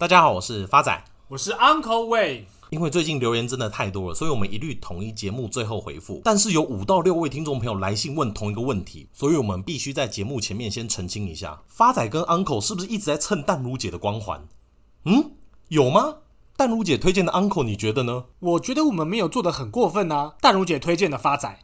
大家好，我是发仔，我是 Uncle Wave。因为最近留言真的太多了，所以我们一律统一节目最后回复。但是有五到六位听众朋友来信问同一个问题，所以我们必须在节目前面先澄清一下：发仔跟 Uncle 是不是一直在蹭淡如姐的光环？嗯，有吗？淡如姐推荐的 Uncle，你觉得呢？我觉得我们没有做的很过分啊。淡如姐推荐的发仔。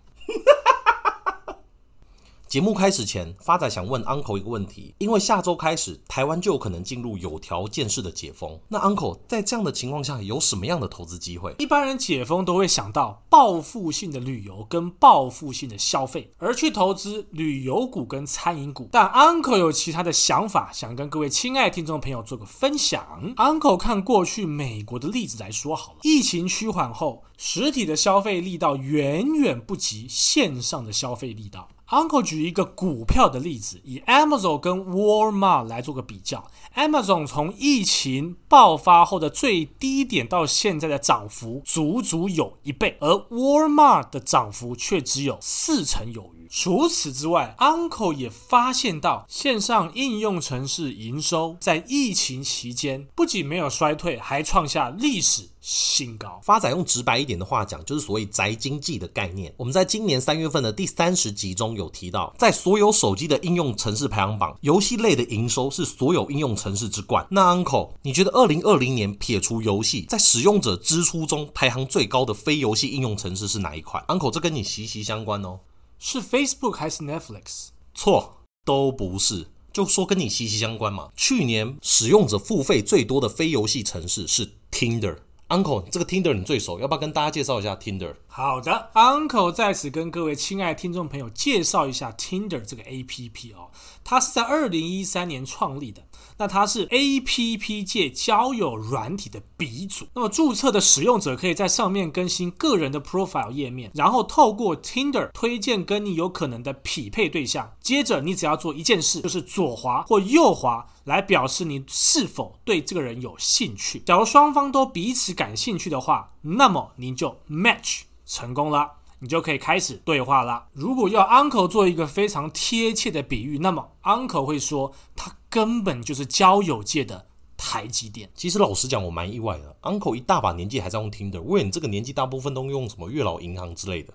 节目开始前，发仔想问 Uncle 一个问题，因为下周开始，台湾就有可能进入有条件式的解封。那 Uncle 在这样的情况下，有什么样的投资机会？一般人解封都会想到报复性的旅游跟报复性的消费，而去投资旅游股跟餐饮股。但 Uncle 有其他的想法，想跟各位亲爱的听众朋友做个分享。Uncle 看过去美国的例子来说好了，疫情趋缓后，实体的消费力道远远不及线上的消费力道。Uncle 举一个股票的例子，以 Amazon 跟 Walmart 来做个比较。Amazon 从疫情爆发后的最低点到现在的涨幅，足足有一倍，而 Walmart 的涨幅却只有四成有余。除此之外，Uncle 也发现到线上应用程式营收在疫情期间不仅没有衰退，还创下历史新高。发仔用直白一点的话讲，就是所谓宅经济的概念。我们在今年三月份的第三十集中有提到，在所有手机的应用程式排行榜，游戏类的营收是所有应用程式之冠。那 Uncle，你觉得二零二零年撇除游戏，在使用者支出中排行最高的非游戏应用程式是哪一款？Uncle，这跟你息息相关哦。是 Facebook 还是 Netflix？错，都不是。就说跟你息息相关嘛。去年使用者付费最多的非游戏城市是 Tinder。Uncle，这个 Tinder 你最熟，要不要跟大家介绍一下 Tinder？好的，Uncle 在此跟各位亲爱的听众朋友介绍一下 Tinder 这个 APP 哦。它是在二零一三年创立的。那它是 APP 界交友软体的鼻祖。那么注册的使用者可以在上面更新个人的 profile 页面，然后透过 Tinder 推荐跟你有可能的匹配对象。接着你只要做一件事，就是左滑或右滑来表示你是否对这个人有兴趣。假如双方都彼此感兴趣的话，那么你就 match 成功了。你就可以开始对话了。如果要 Uncle 做一个非常贴切的比喻，那么 Uncle 会说，他根本就是交友界的台积电。其实老实讲，我蛮意外的。Uncle 一大把年纪还在用 Tinder，为你这个年纪大部分都用什么月老银行之类的。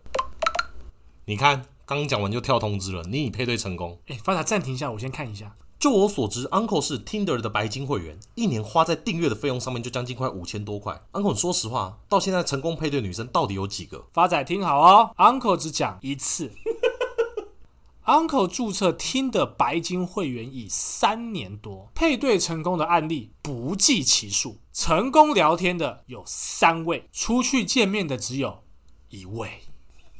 你看，刚讲完就跳通知了，你已配对成功。哎，发达暂停一下，我先看一下。就我所知，Uncle 是 Tinder 的白金会员，一年花在订阅的费用上面就将近快五千多块。Uncle，说实话，到现在成功配对女生到底有几个？发仔听好哦，Uncle 只讲一次。Uncle 注册 Tinder 白金会员已三年多，配对成功的案例不计其数，成功聊天的有三位，出去见面的只有一位。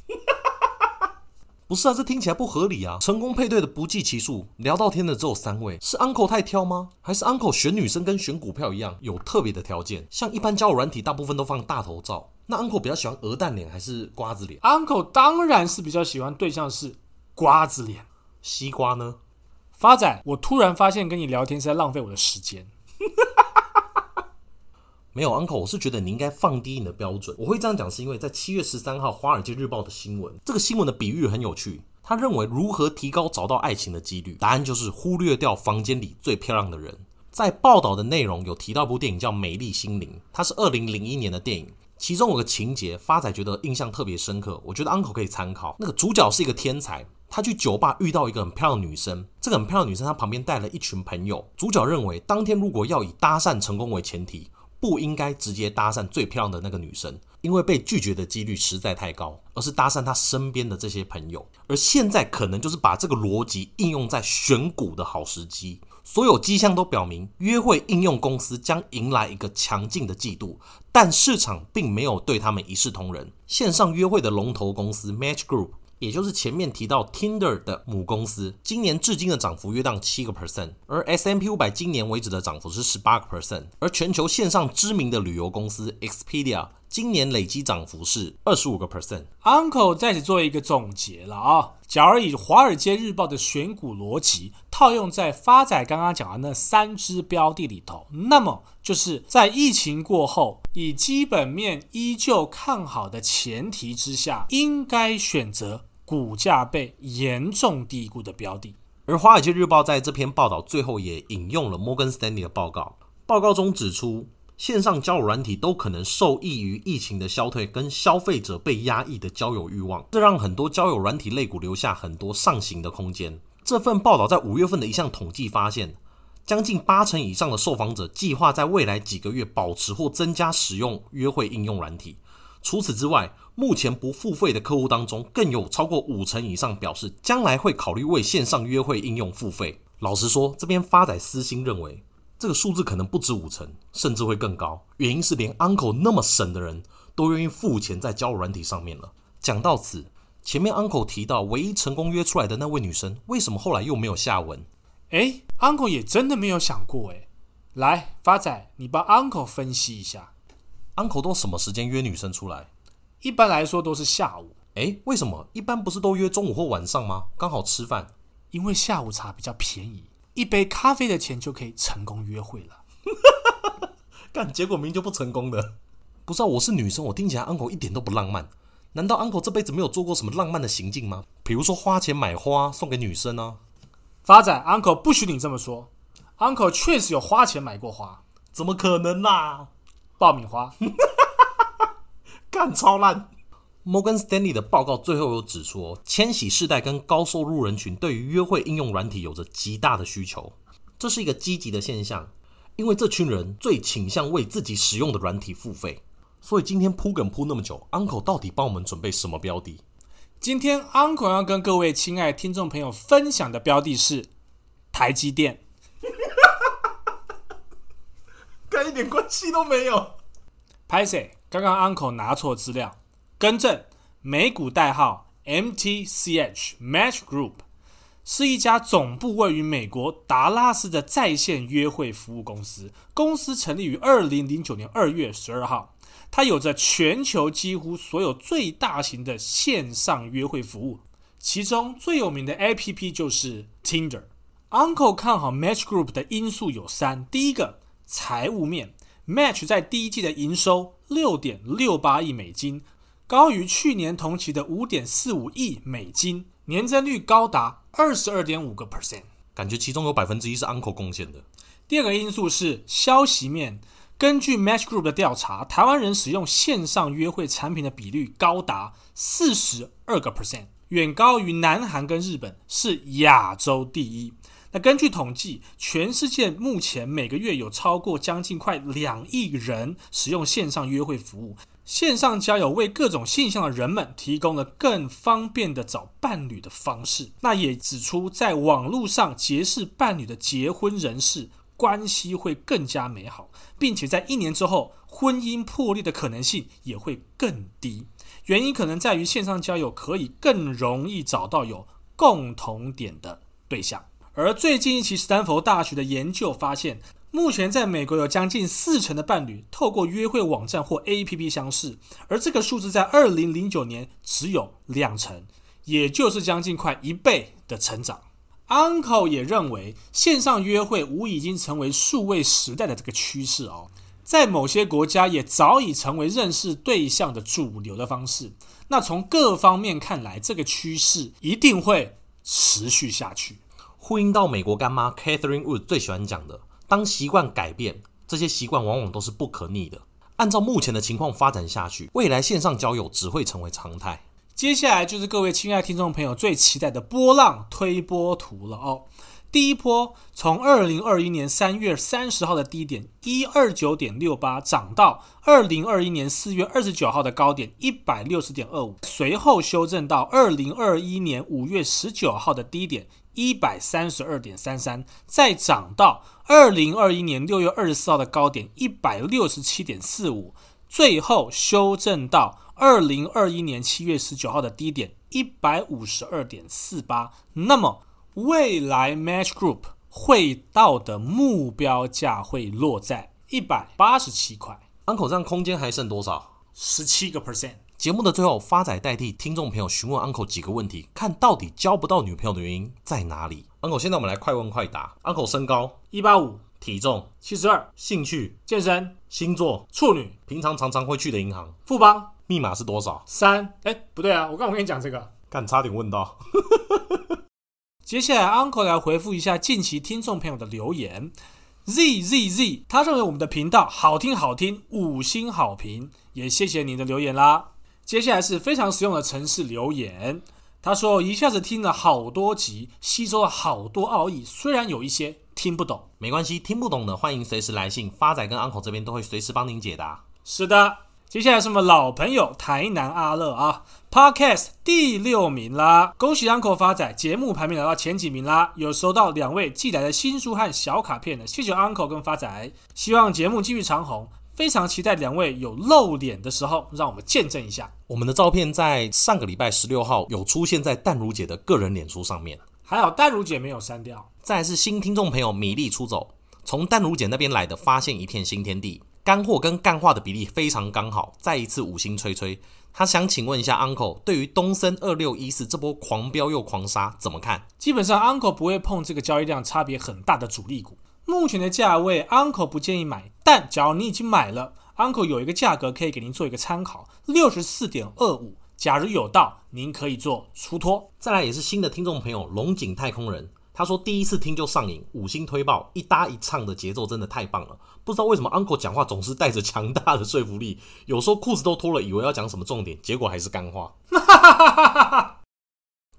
不是啊，这听起来不合理啊！成功配对的不计其数，聊到天的只有三位，是 Uncle 太挑吗？还是 Uncle 选女生跟选股票一样有特别的条件？像一般交友软体大部分都放大头照，那 Uncle 比较喜欢鹅蛋脸还是瓜子脸？Uncle 当然是比较喜欢对象是瓜子脸。西瓜呢？发仔，我突然发现跟你聊天是在浪费我的时间。没有，Uncle，我是觉得你应该放低你的标准。我会这样讲，是因为在七月十三号《华尔街日报》的新闻，这个新闻的比喻很有趣。他认为如何提高找到爱情的几率，答案就是忽略掉房间里最漂亮的人。在报道的内容有提到一部电影叫《美丽心灵》，它是二零零一年的电影，其中有个情节，发仔觉得印象特别深刻，我觉得 Uncle 可以参考。那个主角是一个天才，他去酒吧遇到一个很漂亮的女生，这个很漂亮的女生她旁边带了一群朋友。主角认为当天如果要以搭讪成功为前提。不应该直接搭讪最漂亮的那个女生，因为被拒绝的几率实在太高，而是搭讪她身边的这些朋友。而现在可能就是把这个逻辑应用在选股的好时机。所有迹象都表明，约会应用公司将迎来一个强劲的季度，但市场并没有对他们一视同仁。线上约会的龙头公司 Match Group。也就是前面提到 Tinder 的母公司，今年至今的涨幅约当七个 percent，而 S M P 五百今年为止的涨幅是十八个 percent，而全球线上知名的旅游公司 Expedia 今年累积涨幅是二十五个 percent。Uncle 在此做一个总结了啊，假如以华尔街日报的选股逻辑套用在发仔刚刚讲的那三只标的里头，那么就是在疫情过后，以基本面依旧看好的前提之下，应该选择。股价被严重低估的标的，而《华尔街日报》在这篇报道最后也引用了摩根斯丹利的报告，报告中指出，线上交友软体都可能受益于疫情的消退跟消费者被压抑的交友欲望，这让很多交友软体类股留下很多上行的空间。这份报道在五月份的一项统计发现，将近八成以上的受访者计划在未来几个月保持或增加使用约会应用软体。除此之外，目前不付费的客户当中，更有超过五成以上表示将来会考虑为线上约会应用付费。老实说，这边发仔私心认为。这个数字可能不止五成，甚至会更高。原因是连 Uncle 那么省的人都愿意付钱在交友软体上面了。讲到此，前面 Uncle 提到唯一成功约出来的那位女生，为什么后来又没有下文？诶，Uncle 也真的没有想过诶。来，发仔，你帮 Uncle 分析一下。Uncle 都什么时间约女生出来？一般来说都是下午。诶，为什么？一般不是都约中午或晚上吗？刚好吃饭。因为下午茶比较便宜。一杯咖啡的钱就可以成功约会了，干结果明明就不成功的。不知道我是女生，我听起来 uncle 一点都不浪漫。难道 uncle 这辈子没有做过什么浪漫的行径吗？比如说花钱买花送给女生呢？发展，uncle 不许你这么说。uncle 确实有花钱买过花，怎么可能啦？爆米花，干超烂。Morgan Stanley 的报告最后有指出，千禧世代跟高收入人群对于约会应用软体有着极大的需求，这是一个积极的现象，因为这群人最倾向为自己使用的软体付费。所以今天铺梗铺那么久，Uncle 到底帮我们准备什么标的？今天 Uncle 要跟各位亲爱的听众朋友分享的标的是台积电，一点关系都没有。拍谢，刚刚 Uncle 拿错资料。更正，美股代号 MTCH Match Group 是一家总部位于美国达拉斯的在线约会服务公司。公司成立于二零零九年二月十二号。它有着全球几乎所有最大型的线上约会服务，其中最有名的 APP 就是 Tinder。Uncle 看好 Match Group 的因素有三：第一个，财务面，Match 在第一季的营收六点六八亿美金。高于去年同期的五点四五亿美金，年增率高达二十二点五个 percent，感觉其中有百分之一是 Uncle 贡献的。第二个因素是消息面，根据 Match Group 的调查，台湾人使用线上约会产品的比率高达四十二个 percent，远高于南韩跟日本，是亚洲第一。那根据统计，全世界目前每个月有超过将近快两亿人使用线上约会服务。线上交友为各种性向的人们提供了更方便的找伴侣的方式。那也指出，在网络上结识伴侣的结婚人士关系会更加美好，并且在一年之后婚姻破裂的可能性也会更低。原因可能在于线上交友可以更容易找到有共同点的对象。而最近一期斯坦福大学的研究发现，目前在美国有将近四成的伴侣透过约会网站或 APP 相识，而这个数字在二零零九年只有两成，也就是将近快一倍的成长。Uncle 也认为，线上约会无已经成为数位时代的这个趋势哦，在某些国家也早已成为认识对象的主流的方式。那从各方面看来，这个趋势一定会持续下去。呼应到美国干妈 Catherine Wood 最喜欢讲的。当习惯改变，这些习惯往往都是不可逆的。按照目前的情况发展下去，未来线上交友只会成为常态。接下来就是各位亲爱听众朋友最期待的波浪推波图了哦。第一波从二零二一年三月三十号的低点一二九点六八涨到二零二一年四月二十九号的高点一百六十点二五，随后修正到二零二一年五月十九号的低点。一百三十二点三三，再涨到二零二一年六月二十四号的高点一百六十七点四五，最后修正到二零二一年七月十九号的低点一百五十二点四八。那么，未来 Match Group 会到的目标价会落在一百八十七块。Uncle 这样空间还剩多少？十七个 percent。节目的最后，发仔代替听众朋友询问 Uncle 几个问题，看到底交不到女朋友的原因在哪里？Uncle，现在我们来快问快答。Uncle 身高一八五，体重七十二，兴趣健身，星座处女，平常常常会去的银行富邦，密码是多少？三。哎，不对啊，我刚刚跟你讲这个，干差点问到。接下来 Uncle 来回复一下近期听众朋友的留言。Z Z Z，他认为我们的频道好听好听，五星好评，也谢谢你的留言啦。接下来是非常实用的城市留言，他说一下子听了好多集，吸收了好多奥义，虽然有一些听不懂，没关系，听不懂的欢迎随时来信，发仔跟 uncle 这边都会随时帮您解答。是的，接下来是我们老朋友台南阿乐啊。Podcast 第六名啦！恭喜 Uncle 发仔，节目排名来到前几名啦！有收到两位寄来的新书和小卡片的，谢谢 Uncle 跟发仔。希望节目继续长红，非常期待两位有露脸的时候，让我们见证一下。我们的照片在上个礼拜十六号有出现在淡如姐的个人脸书上面，还好淡如姐没有删掉。再来是新听众朋友米粒出走，从淡如姐那边来的，发现一片新天地，干货跟干话的比例非常刚好，再一次五星吹吹。他想请问一下 Uncle，对于东森二六一四这波狂飙又狂杀怎么看？基本上 Uncle 不会碰这个交易量差别很大的主力股。目前的价位 Uncle 不建议买，但假如你已经买了，Uncle 有一个价格可以给您做一个参考，六十四点二五。假如有到，您可以做出脱。再来也是新的听众朋友龙井太空人。他说第一次听就上瘾，五星推爆，一搭一唱的节奏真的太棒了。不知道为什么 Uncle 讲话总是带着强大的说服力，有时候裤子都脱了，以为要讲什么重点，结果还是干话。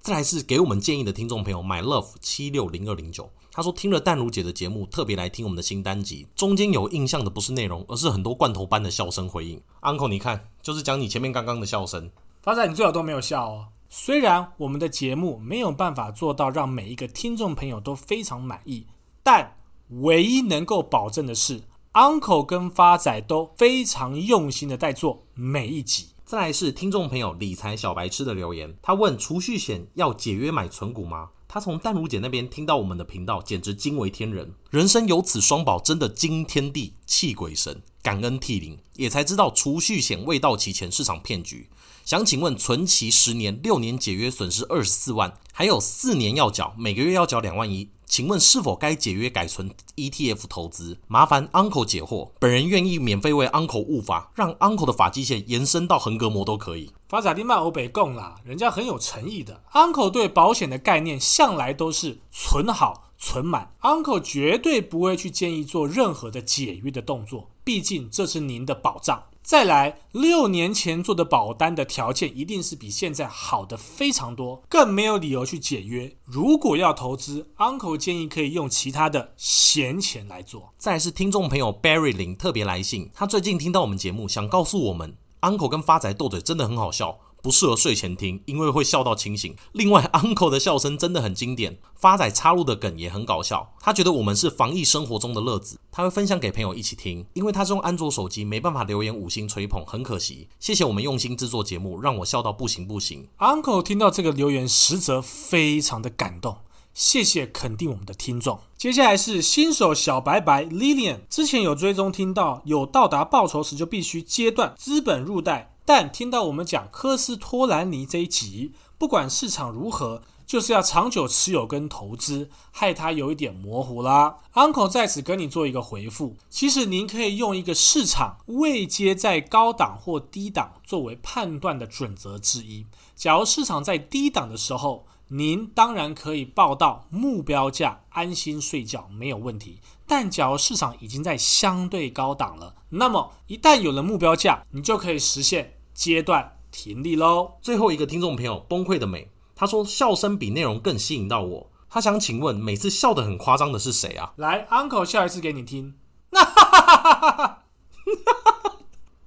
再来是给我们建议的听众朋友 My Love 七六零二零九，他说听了淡如姐的节目，特别来听我们的新单集，中间有印象的不是内容，而是很多罐头般的笑声回应。Uncle 你看，就是讲你前面刚刚的笑声。发仔，你最好都没有笑哦。虽然我们的节目没有办法做到让每一个听众朋友都非常满意，但唯一能够保证的是，Uncle 跟发仔都非常用心的在做每一集。再来是听众朋友理财小白痴的留言，他问储蓄险要解约买存股吗？他从淡如姐那边听到我们的频道，简直惊为天人，人生有此双宝，真的惊天地泣鬼神，感恩涕零，也才知道储蓄险未到期前是场骗局。想请问，存期十年、六年解约损失二十四万，还有四年要缴，每个月要缴两万一，请问是否该解约改存 ETF 投资？麻烦 Uncle 解惑，本人愿意免费为 Uncle 悟法，让 Uncle 的发际线延伸到横膈膜都可以。发仔你卖欧北贡啦，人家很有诚意的。Uncle 对保险的概念向来都是存好存满，Uncle 绝对不会去建议做任何的解约的动作，毕竟这是您的保障。再来，六年前做的保单的条件一定是比现在好的非常多，更没有理由去解约。如果要投资，Uncle 建议可以用其他的闲钱来做。再是听众朋友 Barry 林特别来信，他最近听到我们节目，想告诉我们，Uncle 跟发仔斗嘴真的很好笑。不适合睡前听，因为会笑到清醒。另外，Uncle 的笑声真的很经典，发仔插入的梗也很搞笑。他觉得我们是防疫生活中的乐子，他会分享给朋友一起听。因为他是用安卓手机，没办法留言五星吹捧，很可惜。谢谢我们用心制作节目，让我笑到不行不行。Uncle 听到这个留言，实则非常的感动。谢谢肯定我们的听众。接下来是新手小白白 Lilian，之前有追踪听到，有到达报酬时就必须阶段资本入袋。但听到我们讲科斯托兰尼这一集，不管市场如何，就是要长久持有跟投资，害他有一点模糊啦。Uncle 在此跟你做一个回复，其实您可以用一个市场位阶在高档或低档作为判断的准则之一。假如市场在低档的时候，您当然可以报到目标价，安心睡觉没有问题。但假如市场已经在相对高档了，那么一旦有了目标价，你就可以实现阶段停利喽。最后一个听众朋友崩溃的美，他说笑声比内容更吸引到我。他想请问，每次笑得很夸张的是谁啊？来，Uncle 笑一次给你听。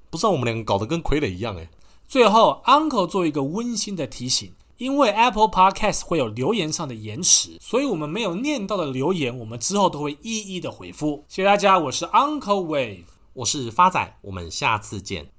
不知道我们两个搞得跟傀儡一样诶。最后，Uncle 做一个温馨的提醒。因为 Apple Podcast 会有留言上的延迟，所以我们没有念到的留言，我们之后都会一一的回复。谢谢大家，我是 Uncle Wave，我是发仔，我们下次见。